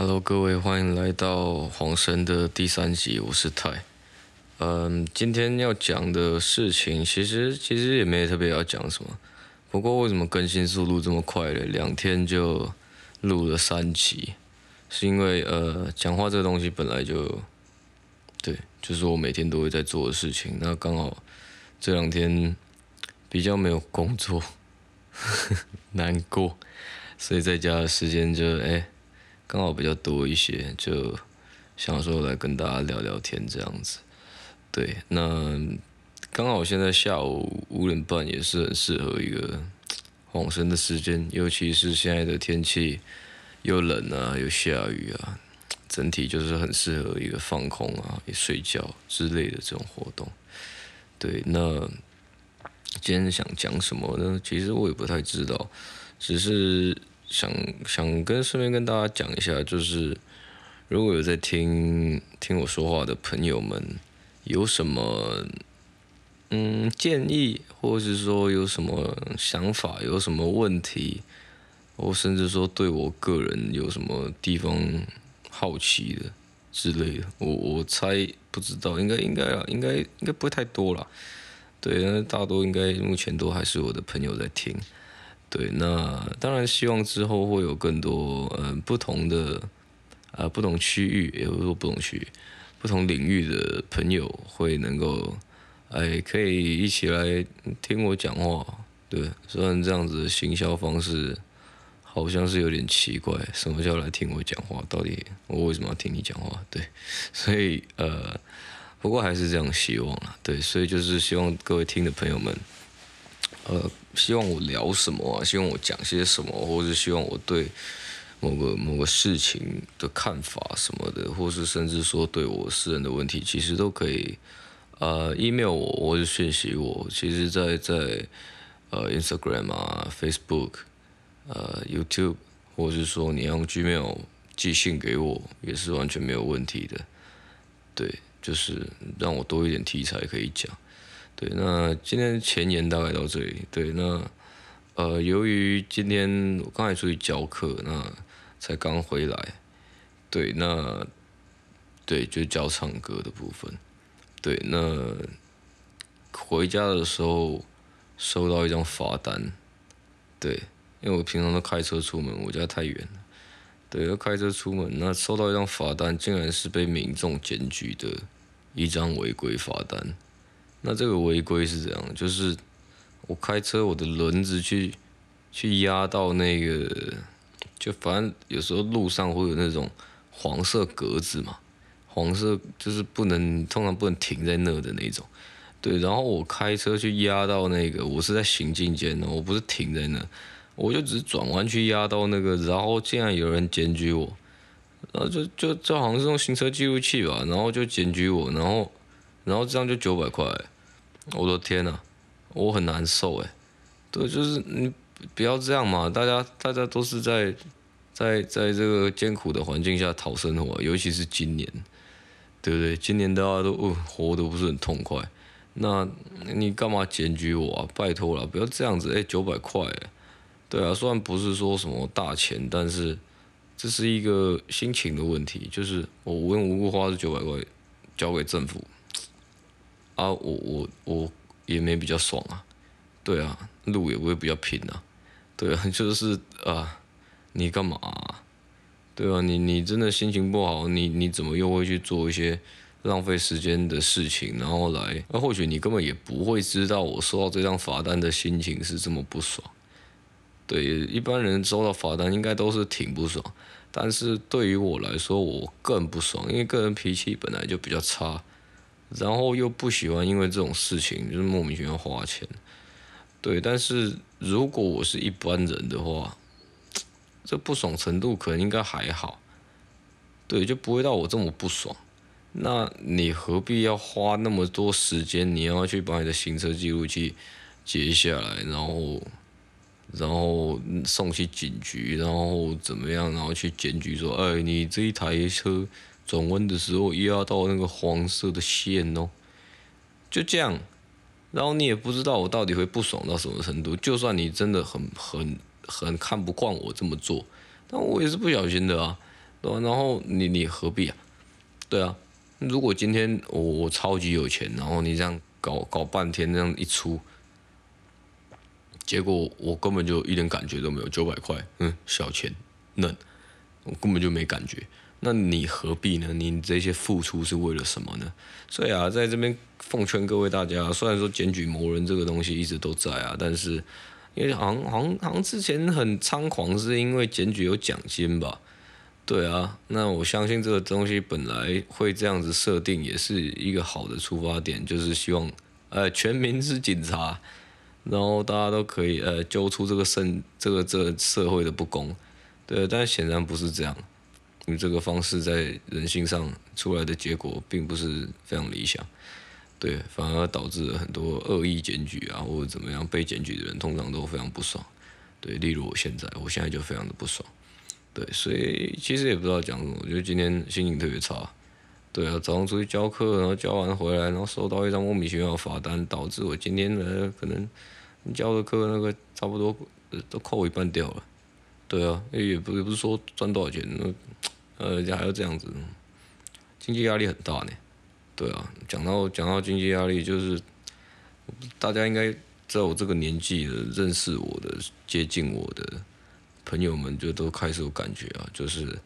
Hello，各位，欢迎来到黄生的第三集，我是泰。嗯，今天要讲的事情，其实其实也没特别要讲什么。不过为什么更新速度这么快嘞？两天就录了三集，是因为呃，讲话这个东西本来就，对，就是我每天都会在做的事情。那刚好这两天比较没有工作，呵呵，难过，所以在家的时间就哎。刚好比较多一些，就想说来跟大家聊聊天这样子。对，那刚好现在下午五点半也是很适合一个放松的时间，尤其是现在的天气又冷啊又下雨啊，整体就是很适合一个放空啊、睡觉之类的这种活动。对，那今天想讲什么呢？其实我也不太知道，只是。想想跟顺便跟大家讲一下，就是如果有在听听我说话的朋友们，有什么嗯建议，或者是说有什么想法，有什么问题，或甚至说对我个人有什么地方好奇的之类的，我我猜不知道，应该应该啊，应该应该不会太多啦。对，那大多应该目前都还是我的朋友在听。对，那当然希望之后会有更多嗯、不同的啊、呃、不同区域，也不是说不同区域，不同领域的朋友会能够哎可以一起来听我讲话。对，虽然这样子的行销方式好像是有点奇怪，什么叫来听我讲话？到底我为什么要听你讲话？对，所以呃不过还是这样希望啊。对，所以就是希望各位听的朋友们。呃，希望我聊什么啊？希望我讲些什么，或者是希望我对某个某个事情的看法什么的，或是甚至说对我私人的问题，其实都可以呃 email 我，或者讯息我。其实在，在在呃 Instagram 啊、Facebook、呃 YouTube，或者是说你用 Gmail 寄信给我，也是完全没有问题的。对，就是让我多一点题材可以讲。对，那今天前言大概到这里。对，那呃，由于今天我刚才出去教课，那才刚回来。对，那对，就教唱歌的部分。对，那回家的时候收到一张罚单。对，因为我平常都开车出门，我家太远了。对，要开车出门，那收到一张罚单，竟然是被民众检举的一张违规罚单。那这个违规是怎样？就是我开车，我的轮子去去压到那个，就反正有时候路上会有那种黄色格子嘛，黄色就是不能，通常不能停在那的那种。对，然后我开车去压到那个，我是在行进间的，我不是停在那，我就只是转弯去压到那个，然后竟然有人检举我，然后就就就好像是用行车记录器吧，然后就检举我，然后。然后这样就九百块，我的天呐，我很难受哎。对，就是你不要这样嘛，大家大家都是在在在这个艰苦的环境下讨生活，尤其是今年，对不对？今年大家都哦活得不是很痛快，那你干嘛检举我啊？拜托了，不要这样子哎，九百块，对啊，虽然不是说什么大钱，但是这是一个心情的问题，就是我无缘无故花这九百块交给政府。啊，我我我也没比较爽啊，对啊，路也不会比较平啊，对啊，就是啊，你干嘛？对啊，你你真的心情不好，你你怎么又会去做一些浪费时间的事情，然后来？那或许你根本也不会知道我收到这张罚单的心情是这么不爽。对，一般人收到罚单应该都是挺不爽，但是对于我来说，我更不爽，因为个人脾气本来就比较差。然后又不喜欢，因为这种事情就是莫名其妙花钱，对。但是如果我是一般人的话，这不爽程度可能应该还好，对，就不会到我这么不爽。那你何必要花那么多时间？你要去把你的行车记录器截下来，然后，然后送去警局，然后怎么样？然后去检举说，哎，你这一台车。转弯的时候压到那个黄色的线哦，就这样，然后你也不知道我到底会不爽到什么程度。就算你真的很很很看不惯我这么做，但我也是不小心的啊。对吧？然后你你何必啊？对啊，如果今天我我超级有钱，然后你这样搞搞半天，这样一出，结果我根本就一点感觉都没有，九百块，嗯，小钱嫩，我根本就没感觉。那你何必呢？你这些付出是为了什么呢？所以啊，在这边奉劝各位大家，虽然说检举魔人这个东西一直都在啊，但是因为好像好像好像之前很猖狂，是因为检举有奖金吧？对啊，那我相信这个东西本来会这样子设定，也是一个好的出发点，就是希望呃全民是警察，然后大家都可以呃揪出这个社这个这个社会的不公。对，但显然不是这样。因为这个方式在人性上出来的结果并不是非常理想，对，反而导致了很多恶意检举啊，或者怎么样被检举的人通常都非常不爽，对，例如我现在，我现在就非常的不爽，对，所以其实也不知道讲什么，我觉得今天心情特别差，对啊，早上出去教课，然后教完回来，然后收到一张莫名其妙的罚单，导致我今天的可能教的课那个差不多都扣一半掉了，对啊，也不也不是说赚多少钱那。呃，还要这样子，经济压力很大呢。对啊，讲到讲到经济压力，就是大家应该在我这个年纪的认识我的、接近我的朋友们，就都开始有感觉啊，就是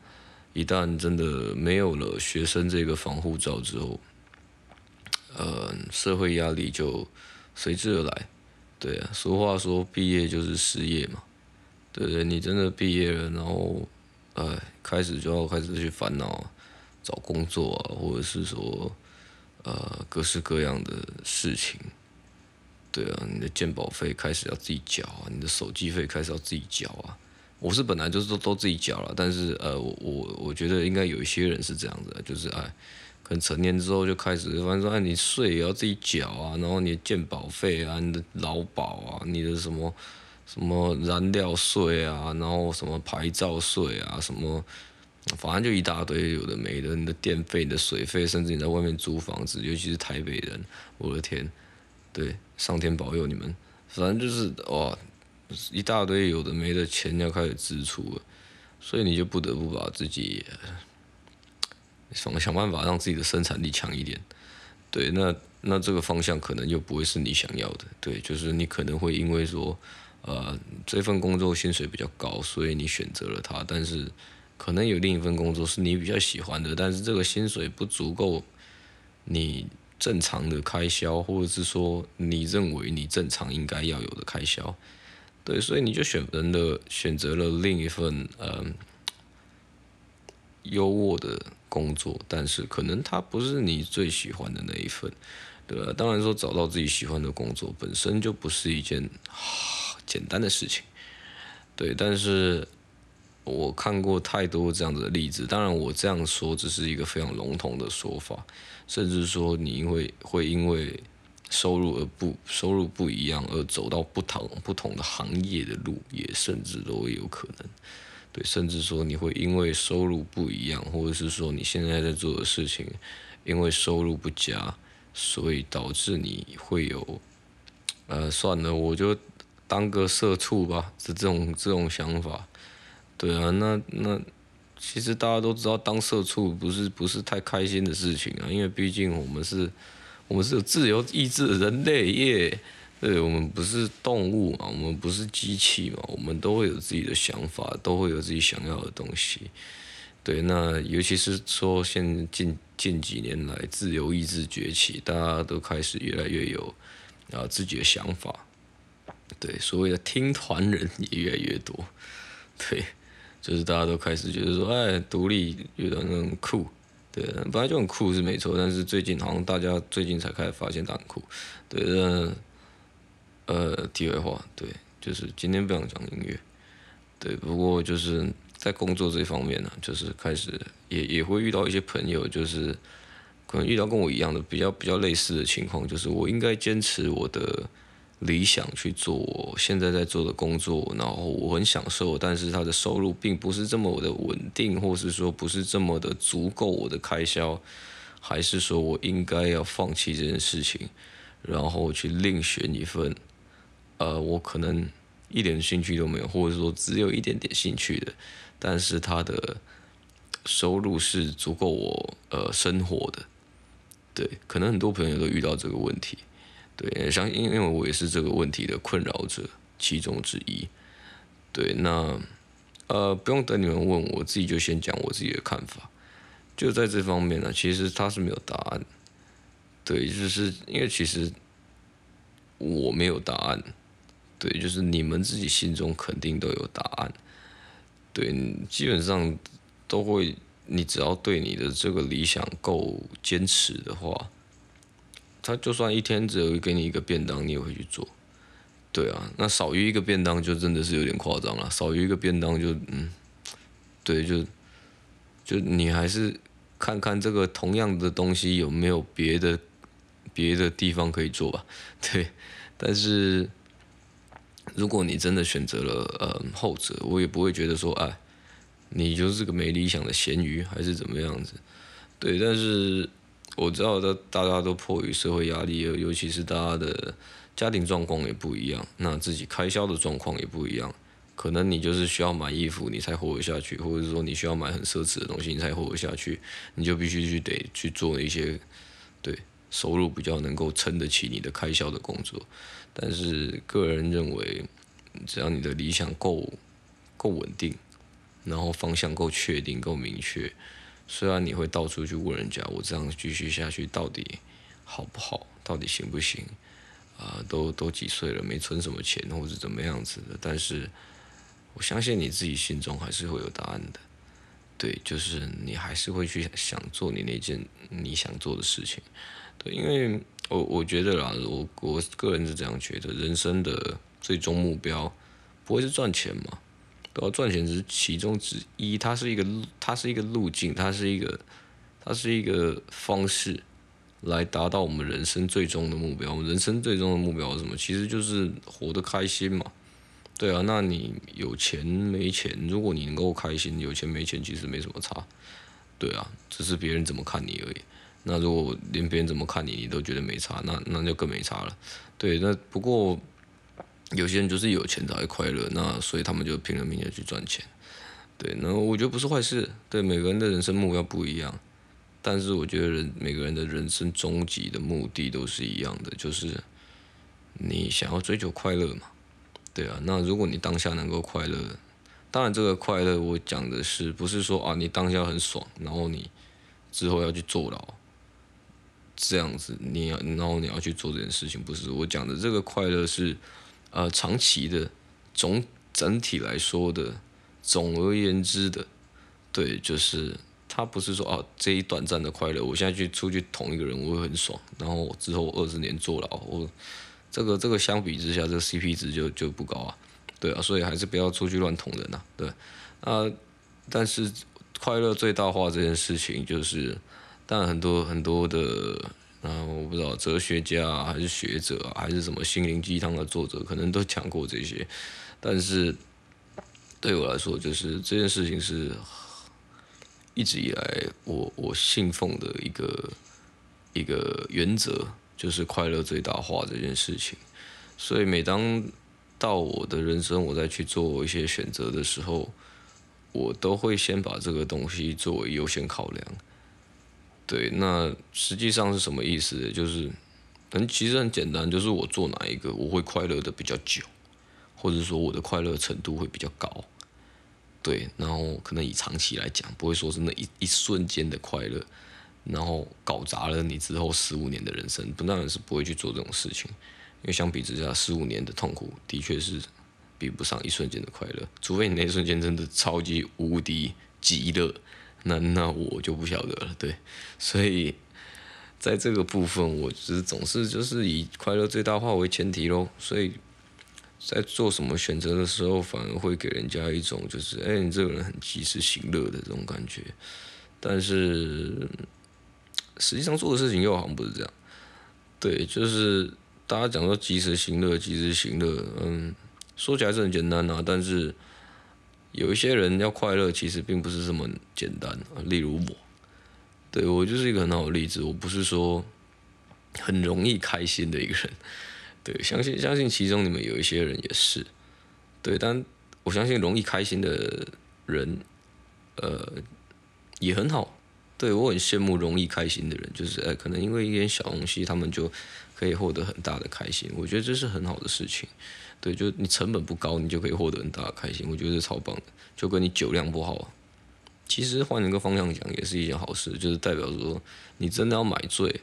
一旦真的没有了学生这个防护罩之后，呃，社会压力就随之而来。对啊，俗话说毕业就是失业嘛，对不对？你真的毕业了，然后。呃，开始就要开始去烦恼找工作啊，或者是说，呃，各式各样的事情。对啊，你的健保费开始要自己缴啊，你的手机费开始要自己缴啊。我是本来就是都都自己缴了，但是呃，我我我觉得应该有一些人是这样子，就是哎，可能成年之后就开始，反正说哎，你税也要自己缴啊，然后你的健保费啊，你的劳保啊，你的什么。什么燃料税啊，然后什么牌照税啊，什么，反正就一大堆有的没的。你的电费、你的水费，甚至你在外面租房子，尤其是台北人，我的天，对，上天保佑你们。反正就是哇，一大堆有的没的钱要开始支出了，所以你就不得不把自己想想办法让自己的生产力强一点。对，那那这个方向可能又不会是你想要的。对，就是你可能会因为说。呃，这份工作薪水比较高，所以你选择了它。但是，可能有另一份工作是你比较喜欢的，但是这个薪水不足够你正常的开销，或者是说你认为你正常应该要有的开销。对，所以你就选择了选择了另一份呃优渥的工作，但是可能它不是你最喜欢的那一份，对吧？当然说找到自己喜欢的工作本身就不是一件。简单的事情，对，但是我看过太多这样子的例子。当然，我这样说只是一个非常笼统的说法，甚至说你因为会因为收入而不收入不一样而走到不同不同的行业的路，也甚至都有可能。对，甚至说你会因为收入不一样，或者是说你现在在做的事情因为收入不佳，所以导致你会有呃，算了，我就。当个社畜吧，是这种这种想法，对啊，那那其实大家都知道，当社畜不是不是太开心的事情啊，因为毕竟我们是，我们是有自由意志的人类耶，对，我们不是动物嘛，我们不是机器嘛，我们都会有自己的想法，都会有自己想要的东西，对，那尤其是说现近近几年来自由意志崛起，大家都开始越来越有啊自己的想法。对，所谓的听团人也越来越多，对，就是大家都开始觉得说，哎，独立有点那种酷，对，本来就很酷是没错，但是最近好像大家最近才开始发现它很酷，对，呃呃，题外话，对，就是今天不想讲音乐，对，不过就是在工作这方面呢，就是开始也也会遇到一些朋友，就是可能遇到跟我一样的比较比较类似的情况，就是我应该坚持我的。理想去做我现在在做的工作，然后我很享受，但是他的收入并不是这么的稳定，或是说不是这么的足够我的开销，还是说我应该要放弃这件事情，然后去另选一份，呃，我可能一点兴趣都没有，或者说只有一点点兴趣的，但是他的收入是足够我呃生活的。对，可能很多朋友都遇到这个问题。对，相信因为我也是这个问题的困扰者其中之一。对，那呃不用等你们问，我自己就先讲我自己的看法。就在这方面呢，其实它是没有答案。对，就是因为其实我没有答案。对，就是你们自己心中肯定都有答案。对，基本上都会。你只要对你的这个理想够坚持的话，他就算一天只有给你一个便当，你也会去做。对啊，那少于一个便当就真的是有点夸张了。少于一个便当就嗯，对，就就你还是看看这个同样的东西有没有别的别的地方可以做吧。对，但是如果你真的选择了呃后者，我也不会觉得说哎。你就是个没理想的咸鱼，还是怎么样子？对，但是我知道，大大家都迫于社会压力，尤其是大家的家庭状况也不一样，那自己开销的状况也不一样。可能你就是需要买衣服，你才活得下去，或者说你需要买很奢侈的东西，你才活得下去，你就必须去得去做一些对收入比较能够撑得起你的开销的工作。但是个人认为，只要你的理想够够稳定。然后方向够确定、够明确，虽然你会到处去问人家，我这样继续下去到底好不好？到底行不行？啊、都都几岁了，没存什么钱，或者怎么样子的？但是我相信你自己心中还是会有答案的。对，就是你还是会去想做你那件你想做的事情。对，因为我我觉得啦，我我个人是这样觉得，人生的最终目标不会是赚钱嘛。都要赚钱只是其中之一，它是一个，它是一个路径，它是一个，它是一个方式，来达到我们人生最终的目标。我们人生最终的目标是什么？其实就是活得开心嘛。对啊，那你有钱没钱？如果你能够开心，有钱没钱其实没什么差。对啊，只是别人怎么看你而已。那如果连别人怎么看你，你都觉得没差，那那就更没差了。对，那不过。有些人就是有钱才会快乐，那所以他们就拼了命的去赚钱，对，那我觉得不是坏事，对，每个人的人生目标不一样，但是我觉得人每个人的人生终极的目的都是一样的，就是你想要追求快乐嘛，对啊，那如果你当下能够快乐，当然这个快乐我讲的是不是说啊你当下很爽，然后你之后要去坐牢，这样子你要然后你要去做这件事情，不是我讲的这个快乐是。呃，长期的总整体来说的，总而言之的，对，就是他不是说啊，这一短暂的快乐，我现在去出去捅一个人，我会很爽，然后之后二十年坐牢，我这个这个相比之下，这个 CP 值就就不高啊，对啊，所以还是不要出去乱捅人呐，对，啊，但是快乐最大化这件事情，就是，当然很多很多的。啊，我不知道哲学家，还是学者，还是什么心灵鸡汤的作者，可能都讲过这些。但是对我来说，就是这件事情是一直以来我我信奉的一个一个原则，就是快乐最大化这件事情。所以每当到我的人生，我再去做一些选择的时候，我都会先把这个东西作为优先考量。对，那实际上是什么意思？就是，很其实很简单，就是我做哪一个我会快乐的比较久，或者说我的快乐程度会比较高。对，然后可能以长期来讲，不会说是那一一瞬间的快乐，然后搞砸了你之后十五年的人生，不当然是不会去做这种事情，因为相比之下，十五年的痛苦的确是比不上一瞬间的快乐，除非你那一瞬间真的超级无敌极乐。那那我就不晓得了，对，所以在这个部分，我只总是就是以快乐最大化为前提喽。所以在做什么选择的时候，反而会给人家一种就是，哎，你这个人很及时行乐的这种感觉。但是实际上做的事情又好像不是这样。对，就是大家讲说及时行乐，及时行乐，嗯，说起来是很简单啊，但是。有一些人要快乐，其实并不是这么简单。例如我，对，我就是一个很好的例子。我不是说很容易开心的一个人，对，相信相信其中你们有一些人也是，对，但我相信容易开心的人，呃，也很好。对，我很羡慕容易开心的人，就是哎，可能因为一点小东西，他们就可以获得很大的开心。我觉得这是很好的事情。对，就你成本不高，你就可以获得很大的开心。我觉得这超棒的，就跟你酒量不好，其实换一个方向讲，也是一件好事，就是代表说你真的要买醉，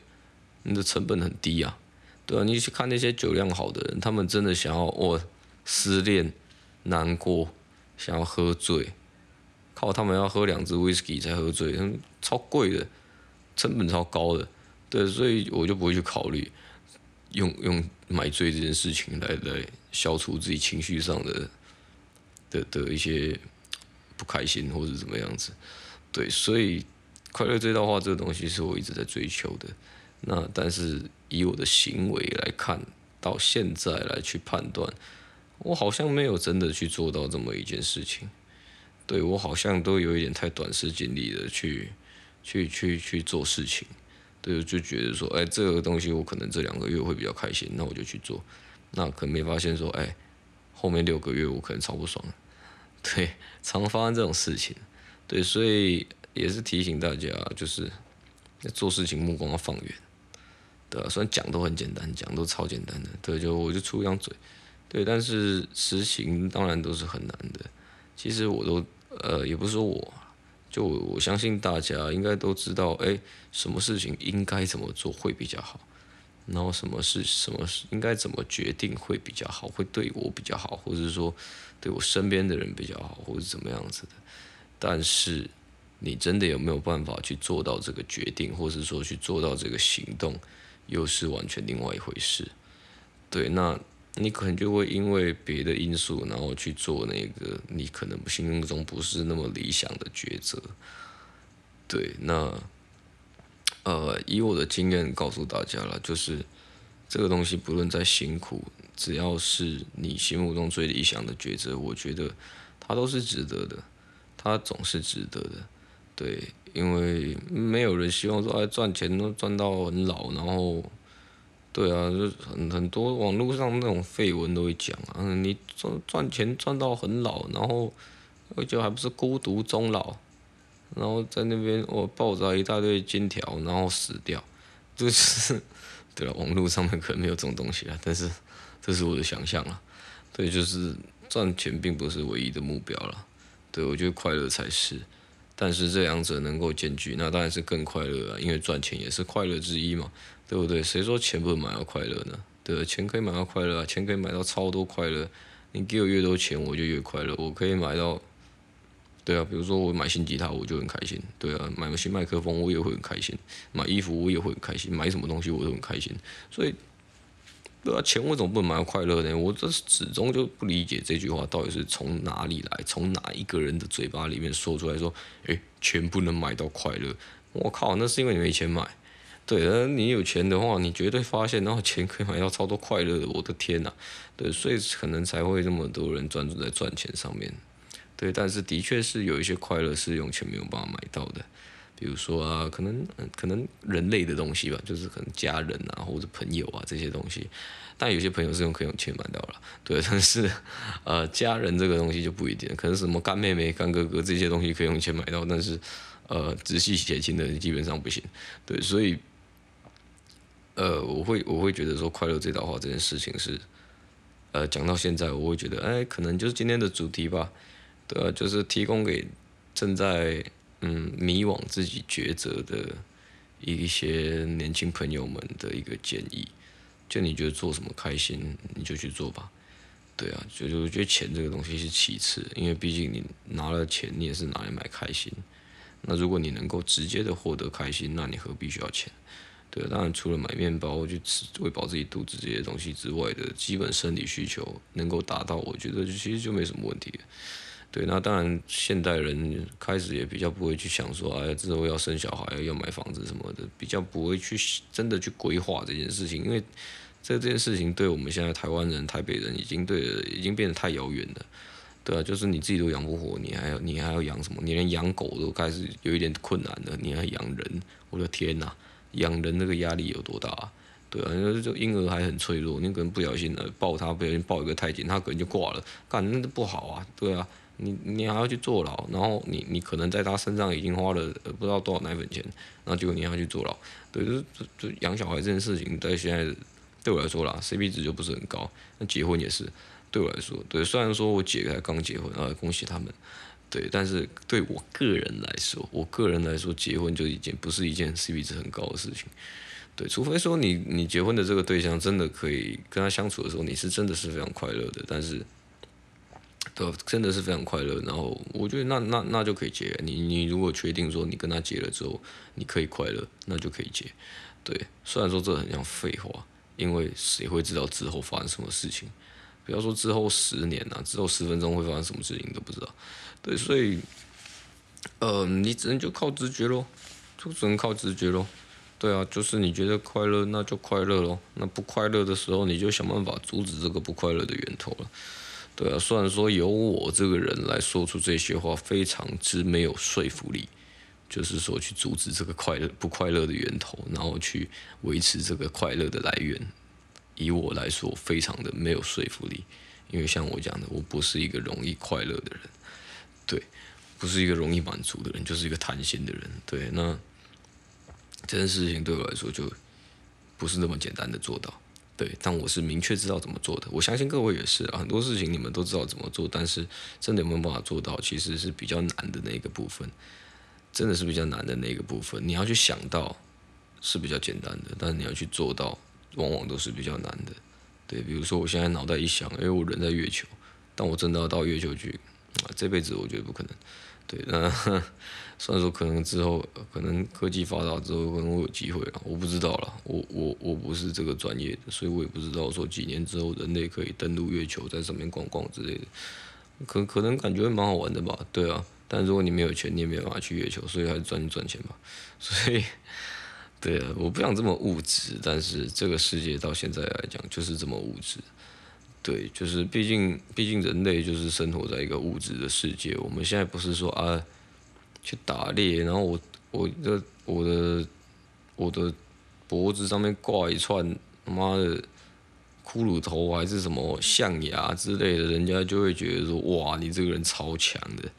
你的成本很低啊。对啊，你去看那些酒量好的人，他们真的想要我失恋、难过，想要喝醉。靠，他们要喝两支威士忌才喝醉，超贵的，成本超高的，对，所以我就不会去考虑用用买醉这件事情来来消除自己情绪上的的的一些不开心或者怎么样子，对，所以快乐最大化这个东西是我一直在追求的，那但是以我的行为来看，到现在来去判断，我好像没有真的去做到这么一件事情。对，我好像都有一点太短视近利的去，去去去做事情，对，就觉得说，哎，这个东西我可能这两个月会比较开心，那我就去做，那可能没发现说，哎，后面六个月我可能超不爽，对，常发生这种事情，对，所以也是提醒大家，就是做事情目光要放远，对啊，虽然讲都很简单，讲都超简单的，对，就我就出一张嘴，对，但是实行当然都是很难的，其实我都。呃，也不是说我，就我，我相信大家应该都知道，哎，什么事情应该怎么做会比较好，然后什么事什么事应该怎么决定会比较好，会对我比较好，或者是说对我身边的人比较好，或者怎么样子的。但是你真的有没有办法去做到这个决定，或者说去做到这个行动，又是完全另外一回事。对，那。你可能就会因为别的因素，然后去做那个你可能心目中不是那么理想的抉择。对，那呃，以我的经验告诉大家了，就是这个东西不论再辛苦，只要是你心目中最理想的抉择，我觉得它都是值得的，它总是值得的。对，因为没有人希望说哎赚钱都赚到很老，然后。对啊，就是很很多网络上那种废文都会讲啊，你赚赚钱赚到很老，然后而且还不是孤独终老，然后在那边我抱着一大堆金条，然后死掉，就是 对了，网络上面可能没有这种东西啊，但是这是我的想象啊，对，就是赚钱并不是唯一的目标了，对，我觉得快乐才是，但是这两者能够兼具，那当然是更快乐啊，因为赚钱也是快乐之一嘛。对不对？谁说钱不能买到快乐呢？对，钱可以买到快乐啊，钱可以买到超多快乐。你给我越多钱，我就越快乐。我可以买到，对啊，比如说我买新吉他，我就很开心。对啊，买个新麦克风，我也会很开心。买衣服，我也会很开心。买什么东西，我都很开心。所以，对啊，钱为什么不能买到快乐呢？我这始终就不理解这句话到底是从哪里来，从哪一个人的嘴巴里面说出来说，诶，钱不能买到快乐。我靠，那是因为你没钱买。对，而你有钱的话，你绝对发现，然后钱可以买到超多快乐的。我的天呐，对，所以可能才会这么多人专注在赚钱上面。对，但是的确是有一些快乐是用钱没有办法买到的，比如说啊，可能可能人类的东西吧，就是可能家人啊或者朋友啊这些东西。但有些朋友是用可以用钱买到了，对，但是呃家人这个东西就不一定，可能什么干妹妹、干哥哥这些东西可以用钱买到，但是呃直系血亲的基本上不行。对，所以。呃，我会我会觉得说快乐最大化这件事情是，呃，讲到现在我会觉得，哎，可能就是今天的主题吧，对啊，就是提供给正在嗯迷惘自己抉择的一些年轻朋友们的一个建议，就你觉得做什么开心你就去做吧，对啊，就就我觉得钱这个东西是其次，因为毕竟你拿了钱，你也是拿来买开心，那如果你能够直接的获得开心，那你何必需要钱？对，当然除了买面包去吃喂饱自己肚子这些东西之外的基本生理需求能够达到，我觉得其实就没什么问题。对，那当然现代人开始也比较不会去想说，哎，之后要生小孩，要买房子什么的，比较不会去真的去规划这件事情，因为这这件事情对我们现在台湾人、台北人已经对，已经变得太遥远了。对啊，就是你自己都养不活，你还要你还要养什么？你连养狗都开始有一点困难了，你还养人？我的天哪！养人那个压力有多大啊？对啊，因为这婴儿还很脆弱，你可能不小心的抱他，不小心抱一个太紧，他可能就挂了，干那不好啊。对啊，你你还要去坐牢，然后你你可能在他身上已经花了不知道多少奶粉钱，然后结果你还要去坐牢，对，就就就养小孩这件事情，在现在对我来说啦，CP 值就不是很高。那结婚也是，对我来说，对，虽然说我姐才刚结婚，啊，恭喜他们，对，但是对我个人来说，我个人来说，结婚就一件不是一件 CP 值很高的事情。对，除非说你你结婚的这个对象真的可以跟他相处的时候，你是真的是非常快乐的，但是，对，真的是非常快乐。然后我觉得那那那就可以结。你你如果确定说你跟他结了之后你可以快乐，那就可以结。对，虽然说这很像废话，因为谁会知道之后发生什么事情？不要说之后十年啊，之后十分钟会发生什么事情都不知道。对，所以，呃，你只能就靠直觉喽，就只能靠直觉喽。对啊，就是你觉得快乐，那就快乐咯。那不快乐的时候，你就想办法阻止这个不快乐的源头了。对啊，虽然说由我这个人来说出这些话，非常之没有说服力，就是说去阻止这个快乐不快乐的源头，然后去维持这个快乐的来源。以我来说，非常的没有说服力，因为像我讲的，我不是一个容易快乐的人，对，不是一个容易满足的人，就是一个贪心的人。对，那。这件事情对我来说就不是那么简单的做到，对，但我是明确知道怎么做的。我相信各位也是啊，很多事情你们都知道怎么做，但是真的有没有办法做到，其实是比较难的那个部分，真的是比较难的那个部分。你要去想到是比较简单的，但你要去做到，往往都是比较难的。对，比如说我现在脑袋一想，因为我人在月球，但我真的要到月球去，这辈子我觉得不可能。对，那 虽然说可能之后，可能科技发达之后，可能会有机会啊，我不知道啦，我我我不是这个专业的，所以我也不知道说几年之后人类可以登陆月球，在上面逛逛之类的，可可能感觉蛮好玩的吧，对啊，但如果你没有钱，你也没办法去月球，所以还是赚赚钱吧，所以，对啊，我不想这么物质，但是这个世界到现在来讲就是这么物质。对，就是毕竟，毕竟人类就是生活在一个物质的世界。我们现在不是说啊，去打猎，然后我我的我的我的脖子上面挂一串他妈的骷髅头还是什么象牙之类的，人家就会觉得说哇，你这个人超强的，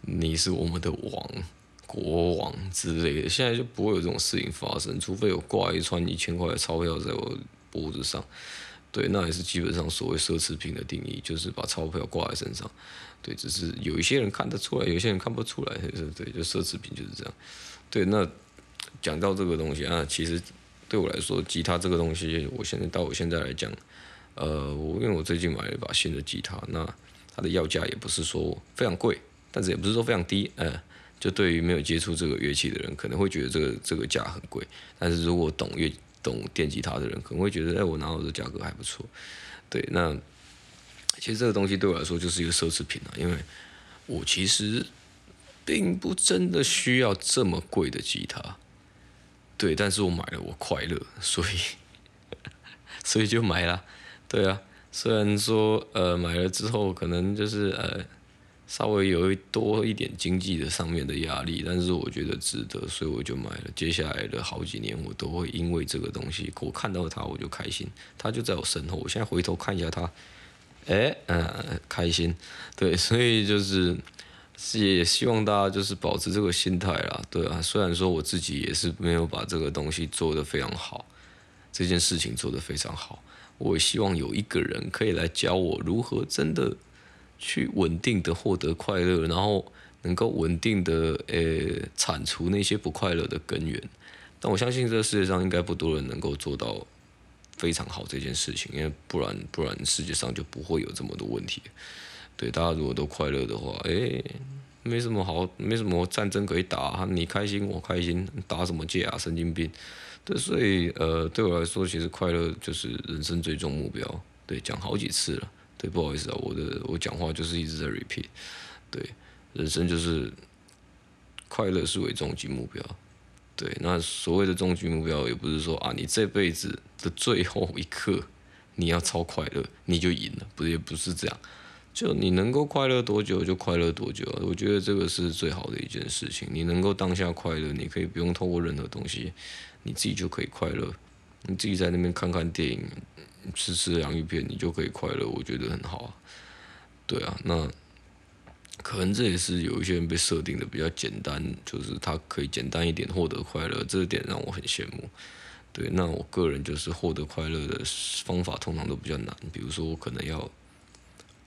你是我们的王国王之类的。现在就不会有这种事情发生，除非有挂一串一千块的钞票在我脖子上。对，那也是基本上所谓奢侈品的定义，就是把钞票挂在身上。对，只是有一些人看得出来，有些人看不出来。对，对，就奢侈品就是这样。对，那讲到这个东西啊，其实对我来说，吉他这个东西，我现在到我现在来讲，呃，我因为我最近买了一把新的吉他，那它的要价也不是说非常贵，但是也不是说非常低。呃，就对于没有接触这个乐器的人，可能会觉得这个这个价很贵，但是如果懂乐。懂电吉他的人可能会觉得，哎，我拿到的价格还不错。对，那其实这个东西对我来说就是一个奢侈品啊，因为我其实并不真的需要这么贵的吉他。对，但是我买了，我快乐，所以所以就买了。对啊，虽然说呃买了之后可能就是呃。稍微有一多一点经济的上面的压力，但是我觉得值得，所以我就买了。接下来的好几年，我都会因为这个东西，我看到它我就开心，它就在我身后。我现在回头看一下它，哎，嗯、开心。对，所以就是也希望大家就是保持这个心态啦。对啊，虽然说我自己也是没有把这个东西做得非常好，这件事情做得非常好，我希望有一个人可以来教我如何真的。去稳定的获得快乐，然后能够稳定的呃铲除那些不快乐的根源。但我相信这个世界上应该不多人能够做到非常好这件事情，因为不然不然世界上就不会有这么多问题。对，大家如果都快乐的话，诶，没什么好，没什么战争可以打，你开心我开心，打什么架啊，神经病。对，所以呃对我来说，其实快乐就是人生最终目标。对，讲好几次了。对，不好意思啊，我的我讲话就是一直在 repeat。对，人生就是快乐是为终极目标。对，那所谓的终极目标，也不是说啊，你这辈子的最后一刻你要超快乐，你就赢了，不是，也不是这样。就你能够快乐多久就快乐多久，我觉得这个是最好的一件事情。你能够当下快乐，你可以不用透过任何东西，你自己就可以快乐。你自己在那边看看电影。吃吃洋芋片，你就可以快乐，我觉得很好啊。对啊，那可能这也是有一些人被设定的比较简单，就是他可以简单一点获得快乐，这一点让我很羡慕。对，那我个人就是获得快乐的方法通常都比较难，比如说我可能要，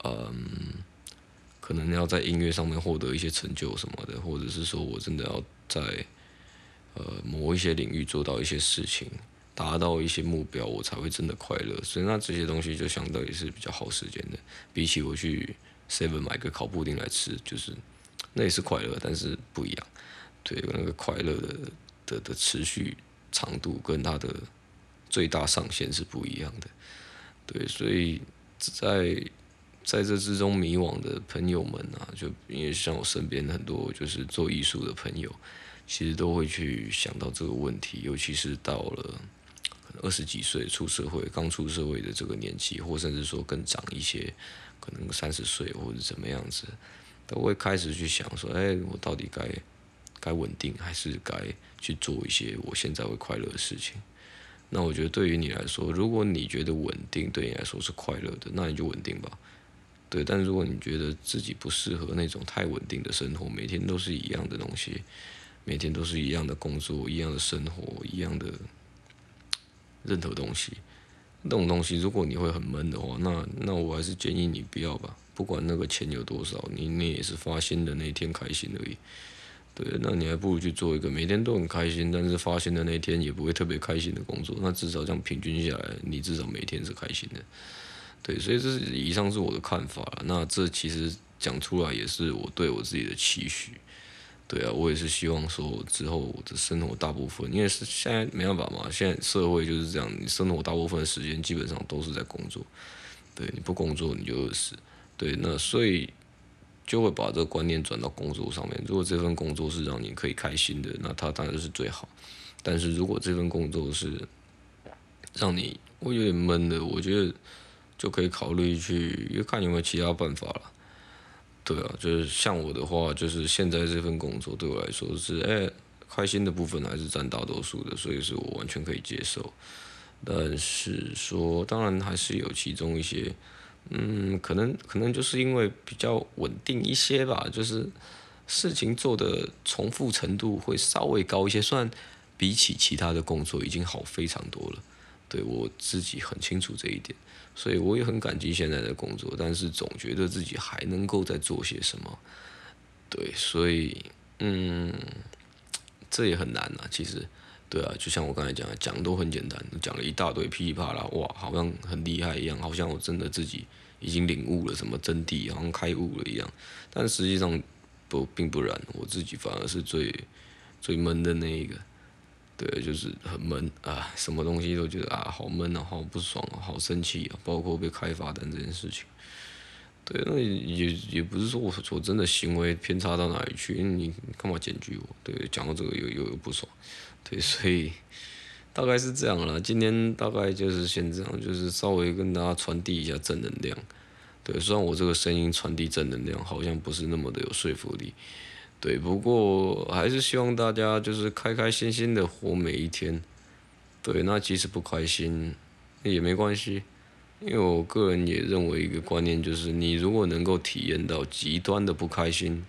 嗯，可能要在音乐上面获得一些成就什么的，或者是说我真的要在，呃，某一些领域做到一些事情，达到一些目标，我才会真的快乐。所以那这些东西就相对也是比较耗时间的，比起我去 Seven 买个烤布丁来吃，就是那也是快乐，但是不一样。对，那个快乐的的的持续。长度跟它的最大上限是不一样的，对，所以在在这之中迷惘的朋友们啊，就因为像我身边很多就是做艺术的朋友，其实都会去想到这个问题，尤其是到了二十几岁出社会、刚出社会的这个年纪，或甚至说更长一些，可能三十岁或者怎么样子，都会开始去想说，哎，我到底该。该稳定还是该去做一些我现在会快乐的事情？那我觉得对于你来说，如果你觉得稳定对你来说是快乐的，那你就稳定吧。对，但如果你觉得自己不适合那种太稳定的生活，每天都是一样的东西，每天都是一样的工作、一样的生活、一样的任何东西，那种东西，如果你会很闷的话，那那我还是建议你不要吧。不管那个钱有多少，你你也是发薪的那一天开心而已。对，那你还不如去做一个每天都很开心，但是发现的那天也不会特别开心的工作。那至少这样平均下来，你至少每天是开心的。对，所以这是以上是我的看法。那这其实讲出来也是我对我自己的期许。对啊，我也是希望说之后我的生活大部分，因为是现在没办法嘛，现在社会就是这样，你生活大部分的时间基本上都是在工作。对，你不工作你就饿死。对，那所以。就会把这个观念转到工作上面。如果这份工作是让你可以开心的，那它当然是最好。但是如果这份工作是让你会有点闷的，我觉得就可以考虑去看有没有其他办法了。对啊，就是像我的话，就是现在这份工作对我来说是，哎，开心的部分还是占大多数的，所以是我完全可以接受。但是说，当然还是有其中一些。嗯，可能可能就是因为比较稳定一些吧，就是事情做的重复程度会稍微高一些，虽然比起其他的工作已经好非常多了，对我自己很清楚这一点，所以我也很感激现在的工作，但是总觉得自己还能够再做些什么，对，所以嗯，这也很难啊，其实。对啊，就像我刚才讲的，讲都很简单，讲了一大堆噼里啪啦，哇，好像很厉害一样，好像我真的自己已经领悟了什么真谛，好像开悟了一样。但实际上不并不然，我自己反而是最最闷的那一个。对，就是很闷啊，什么东西都觉得啊，好闷啊，好不爽啊，好生气啊，包括被开罚单这件事情。对，那也也不是说我我真的行为偏差到哪里去，你干嘛检举我？对，讲到这个又又又不爽。对，所以大概是这样了。今天大概就是先这样，就是稍微跟大家传递一下正能量。对，虽然我这个声音传递正能量好像不是那么的有说服力，对，不过还是希望大家就是开开心心的活每一天。对，那即使不开心也没关系，因为我个人也认为一个观念就是，你如果能够体验到极端的不开心。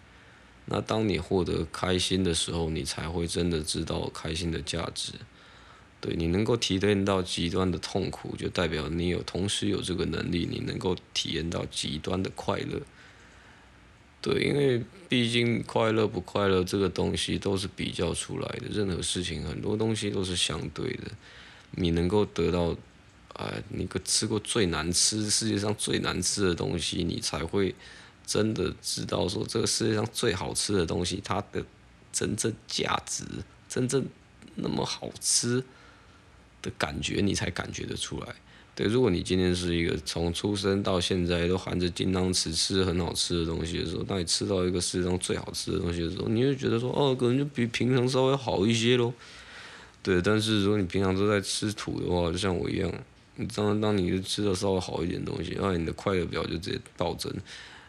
那当你获得开心的时候，你才会真的知道开心的价值。对，你能够体验到极端的痛苦，就代表你有同时有这个能力，你能够体验到极端的快乐。对，因为毕竟快乐不快乐这个东西都是比较出来的，任何事情很多东西都是相对的。你能够得到，哎、呃，你个吃过最难吃，世界上最难吃的东西，你才会。真的知道说这个世界上最好吃的东西，它的真正价值，真正那么好吃的感觉，你才感觉得出来。对，如果你今天是一个从出生到现在都含着金汤匙吃很好吃的东西的时候，当你吃到一个世界上最好吃的东西的时候，你会觉得说，哦，可能就比平常稍微好一些喽。对，但是如果你平常都在吃土的话，就像我一样，你当当你吃的稍微好一点东西，那你的快乐表就直接暴增。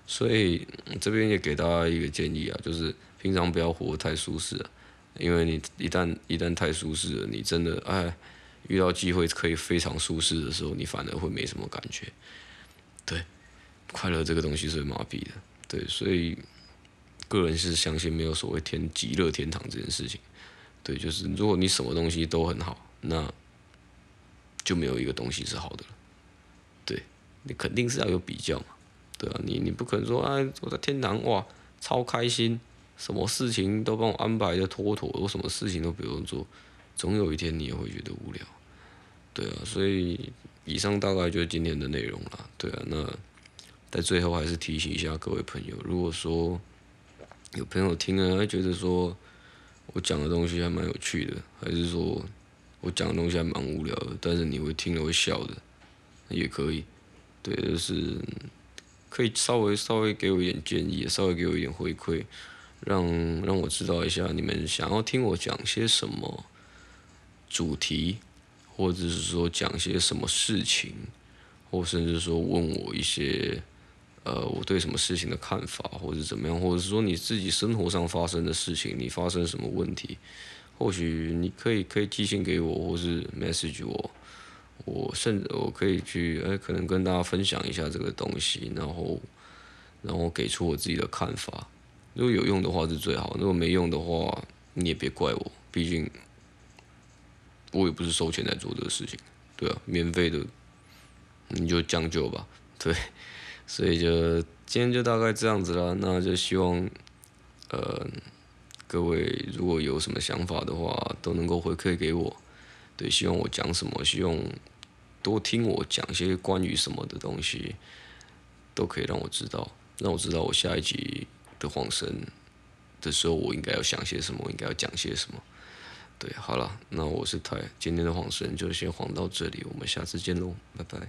所以这边也给大家一个建议啊，就是平常不要活得太舒适啊，因为你一旦一旦太舒适了，你真的哎遇到机会可以非常舒适的时候，你反而会没什么感觉。对，快乐这个东西是麻痹的。对，所以个人是相信没有所谓天极乐天堂这件事情。对，就是如果你什么东西都很好，那就没有一个东西是好的了。对，你肯定是要有比较嘛。对啊，你你不可能说，哎，我在天堂哇，超开心，什么事情都帮我安排的妥妥，我什么事情都不用做，总有一天你也会觉得无聊。对啊，所以以上大概就是今天的内容了。对啊，那在最后还是提醒一下各位朋友，如果说有朋友听了，会觉得说我讲的东西还蛮有趣的，还是说我讲的东西还蛮无聊的，但是你会听了会笑的，也可以。对，就是可以稍微稍微给我一点建议，稍微给我一点回馈，让让我知道一下你们想要听我讲些什么主题。或者是说讲些什么事情，或甚至说问我一些，呃，我对什么事情的看法，或者怎么样，或者是说你自己生活上发生的事情，你发生什么问题，或许你可以可以寄信给我，或是 message 我，我甚至我可以去，哎，可能跟大家分享一下这个东西，然后，然后给出我自己的看法。如果有用的话是最好，如果没用的话，你也别怪我，毕竟。我也不是收钱来做这个事情，对啊，免费的，你就将就吧，对，所以就今天就大概这样子啦，那就希望，呃，各位如果有什么想法的话，都能够回馈给我，对，希望我讲什么，希望多听我讲些关于什么的东西，都可以让我知道，让我知道我下一集的晃神的时候，我应该要想些什么，我应该要讲些什么。对，好了，那我是泰，今天的晃神就先晃到这里，我们下次见喽，拜拜。